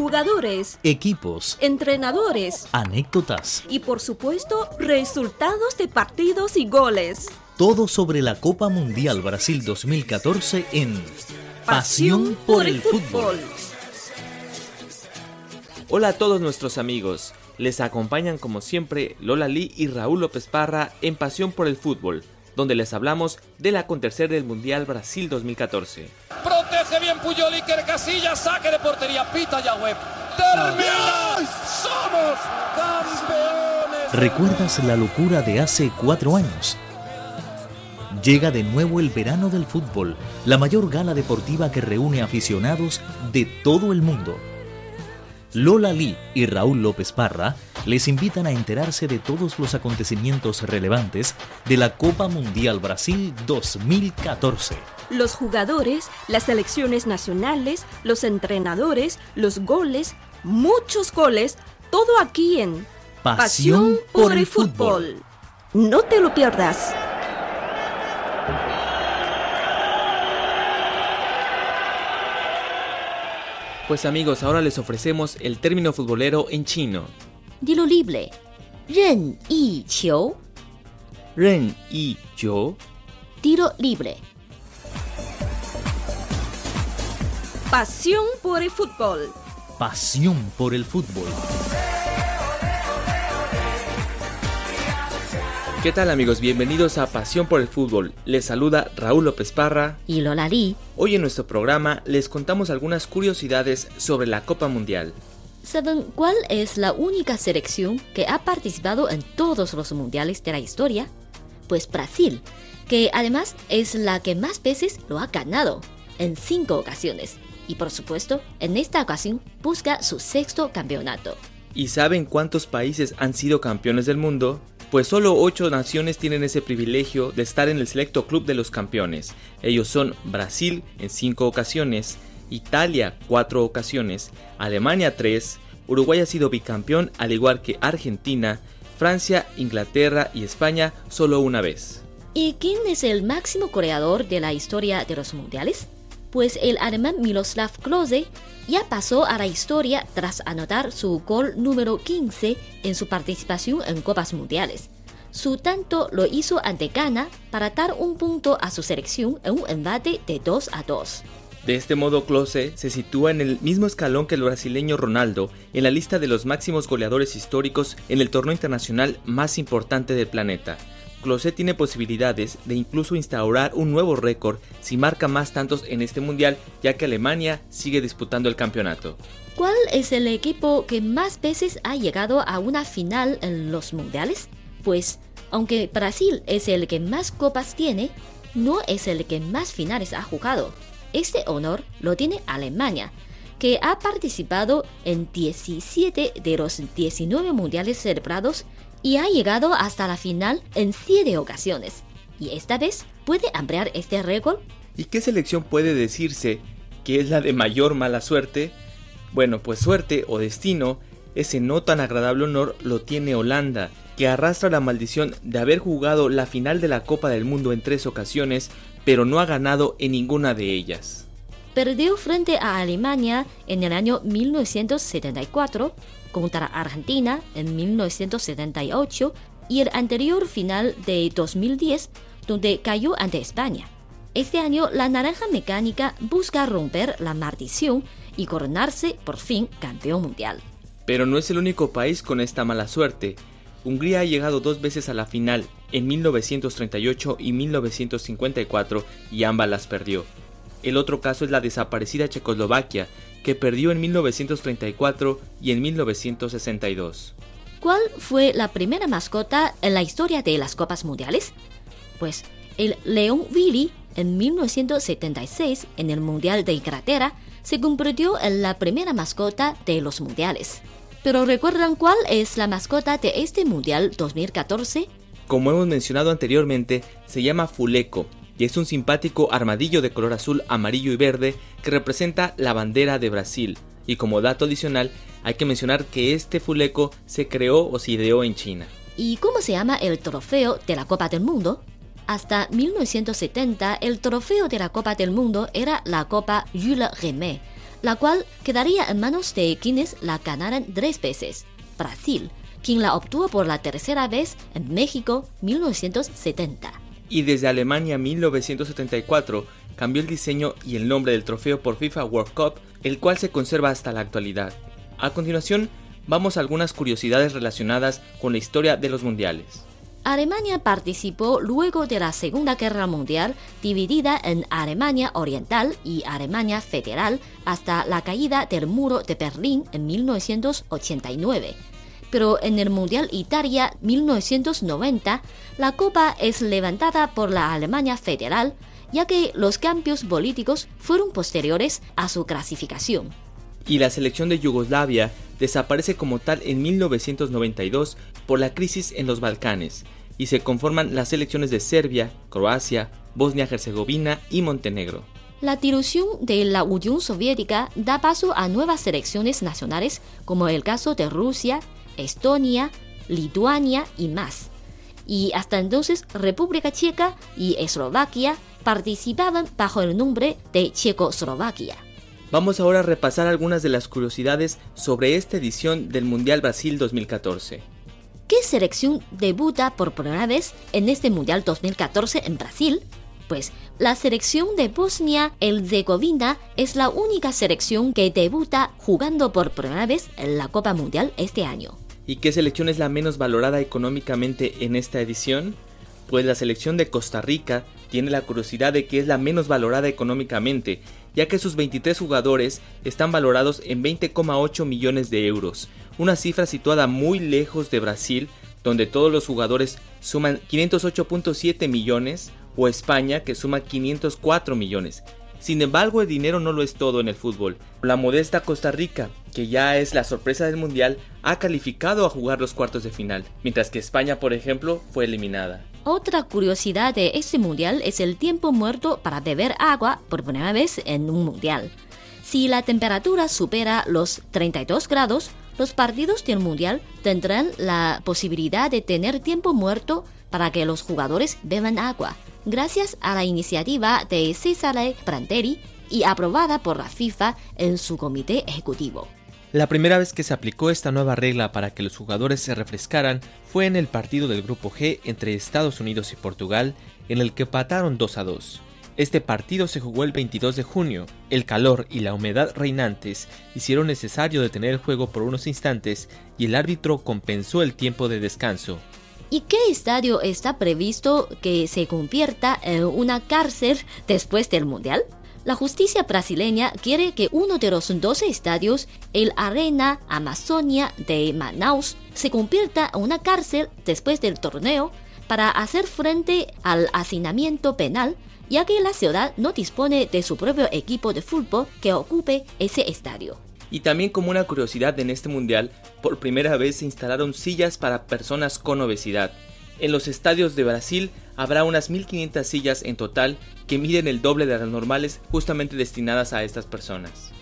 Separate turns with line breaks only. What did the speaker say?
jugadores,
equipos,
entrenadores
anécdotas,
y por supuesto resultados de partidos y goles.
todo sobre la Copa Mundial Brasil 2014 en Pasión por el Fútbol.
Hola a todos nuestros amigos. Les acompañan como siempre Lola Lee y Raúl López Parra en Pasión por el Fútbol, donde les hablamos del acontecer del Mundial Brasil 2014.
Protege bien Puyol Iker Casillas, saque de portería, pita ya web. ¡Termina! ¡Somos campeones!
¿Recuerdas la locura de hace cuatro años? Llega de nuevo el verano del fútbol, la mayor gala deportiva que reúne aficionados de todo el mundo. Lola Lee y Raúl López Parra les invitan a enterarse de todos los acontecimientos relevantes de la Copa Mundial Brasil 2014.
Los jugadores, las selecciones nacionales, los entrenadores, los goles, muchos goles, todo aquí en
Pasión por el fútbol.
No te lo pierdas.
Pues amigos, ahora les ofrecemos el término futbolero en chino.
Dilolible, Ren y Chiu.
Ren y Chiu.
Tiro libre.
Pasión por el fútbol.
Pasión por el fútbol.
¿Qué tal amigos? Bienvenidos a Pasión por el Fútbol. Les saluda Raúl López Parra
y Lola Lee.
Hoy en nuestro programa les contamos algunas curiosidades sobre la Copa Mundial.
¿Saben cuál es la única selección que ha participado en todos los mundiales de la historia? Pues Brasil, que además es la que más veces lo ha ganado, en cinco ocasiones. Y por supuesto, en esta ocasión busca su sexto campeonato.
¿Y saben cuántos países han sido campeones del mundo? Pues solo 8 naciones tienen ese privilegio de estar en el selecto club de los campeones. Ellos son Brasil en 5 ocasiones, Italia 4 ocasiones, Alemania 3, Uruguay ha sido bicampeón al igual que Argentina, Francia, Inglaterra y España solo una vez.
¿Y quién es el máximo goleador de la historia de los mundiales? Pues el alemán Miroslav Klose ya pasó a la historia tras anotar su gol número 15 en su participación en Copas Mundiales. Su tanto lo hizo ante Ghana para dar un punto a su selección en un embate de 2 a 2.
De este modo, Klose se sitúa en el mismo escalón que el brasileño Ronaldo en la lista de los máximos goleadores históricos en el torneo internacional más importante del planeta. Klose tiene posibilidades de incluso instaurar un nuevo récord si marca más tantos en este mundial, ya que Alemania sigue disputando el campeonato.
¿Cuál es el equipo que más veces ha llegado a una final en los mundiales? Pues, aunque Brasil es el que más copas tiene, no es el que más finales ha jugado. Este honor lo tiene Alemania, que ha participado en 17 de los 19 mundiales celebrados y ha llegado hasta la final en 7 ocasiones. Y esta vez puede ampliar este récord.
¿Y qué selección puede decirse que es la de mayor mala suerte? Bueno, pues suerte o destino, ese no tan agradable honor lo tiene Holanda, que arrastra la maldición de haber jugado la final de la Copa del Mundo en tres ocasiones, pero no ha ganado en ninguna de ellas.
Perdió frente a Alemania en el año 1974, contra Argentina en 1978 y el anterior final de 2010, donde cayó ante España. Este año, la Naranja Mecánica busca romper la maldición y coronarse por fin campeón mundial.
Pero no es el único país con esta mala suerte. Hungría ha llegado dos veces a la final, en 1938 y 1954, y ambas las perdió. El otro caso es la desaparecida Checoslovaquia, que perdió en 1934 y en 1962.
¿Cuál fue la primera mascota en la historia de las Copas Mundiales? Pues el León Willy en 1976 en el Mundial de Inglaterra se convirtió en la primera mascota de los mundiales. Pero ¿recuerdan cuál es la mascota de este Mundial 2014?
Como hemos mencionado anteriormente, se llama Fuleco y es un simpático armadillo de color azul, amarillo y verde que representa la bandera de Brasil. Y como dato adicional, hay que mencionar que este fuleco se creó o se ideó en China.
¿Y cómo se llama el trofeo de la Copa del Mundo? Hasta 1970, el trofeo de la Copa del Mundo era la Copa Jules Rimet, la cual quedaría en manos de quienes la ganaran tres veces, Brasil, quien la obtuvo por la tercera vez en México 1970.
Y desde Alemania 1974 cambió el diseño y el nombre del trofeo por FIFA World Cup, el cual se conserva hasta la actualidad. A continuación, vamos a algunas curiosidades relacionadas con la historia de los mundiales.
Alemania participó luego de la Segunda Guerra Mundial, dividida en Alemania Oriental y Alemania Federal hasta la caída del muro de Berlín en 1989. Pero en el Mundial Italia 1990, la copa es levantada por la Alemania Federal, ya que los cambios políticos fueron posteriores a su clasificación.
Y la selección de Yugoslavia desaparece como tal en 1992 por la crisis en los Balcanes y se conforman las selecciones de Serbia, Croacia, Bosnia-Herzegovina y Montenegro.
La dilución de la Unión Soviética da paso a nuevas selecciones nacionales, como el caso de Rusia, Estonia, Lituania y más. Y hasta entonces República Checa y Eslovaquia participaban bajo el nombre de Checoslovaquia.
Vamos ahora a repasar algunas de las curiosidades sobre esta edición del Mundial Brasil 2014.
¿Qué selección debuta por primera vez en este Mundial 2014 en Brasil? Pues la selección de Bosnia-Herzegovina es la única selección que debuta jugando por primera vez en la Copa Mundial este año.
¿Y qué selección es la menos valorada económicamente en esta edición? Pues la selección de Costa Rica tiene la curiosidad de que es la menos valorada económicamente, ya que sus 23 jugadores están valorados en 20,8 millones de euros, una cifra situada muy lejos de Brasil, donde todos los jugadores suman 508.7 millones, o España, que suma 504 millones. Sin embargo, el dinero no lo es todo en el fútbol. La modesta Costa Rica, que ya es la sorpresa del Mundial, ha calificado a jugar los cuartos de final, mientras que España, por ejemplo, fue eliminada.
Otra curiosidad de este mundial es el tiempo muerto para beber agua por primera vez en un mundial. Si la temperatura supera los 32 grados, los partidos del mundial tendrán la posibilidad de tener tiempo muerto para que los jugadores beban agua, gracias a la iniciativa de Cesare Pranteri y aprobada por la FIFA en su comité ejecutivo.
La primera vez que se aplicó esta nueva regla para que los jugadores se refrescaran fue en el partido del Grupo G entre Estados Unidos y Portugal, en el que pataron 2 a 2. Este partido se jugó el 22 de junio. El calor y la humedad reinantes hicieron necesario detener el juego por unos instantes y el árbitro compensó el tiempo de descanso.
¿Y qué estadio está previsto que se convierta en una cárcel después del Mundial? La justicia brasileña quiere que uno de los 12 estadios, el Arena Amazonia de Manaus, se convierta en una cárcel después del torneo para hacer frente al hacinamiento penal, ya que la ciudad no dispone de su propio equipo de fútbol que ocupe ese estadio.
Y también como una curiosidad en este mundial, por primera vez se instalaron sillas para personas con obesidad. En los estadios de Brasil habrá unas 1.500 sillas en total que miden el doble de las normales justamente destinadas a estas personas.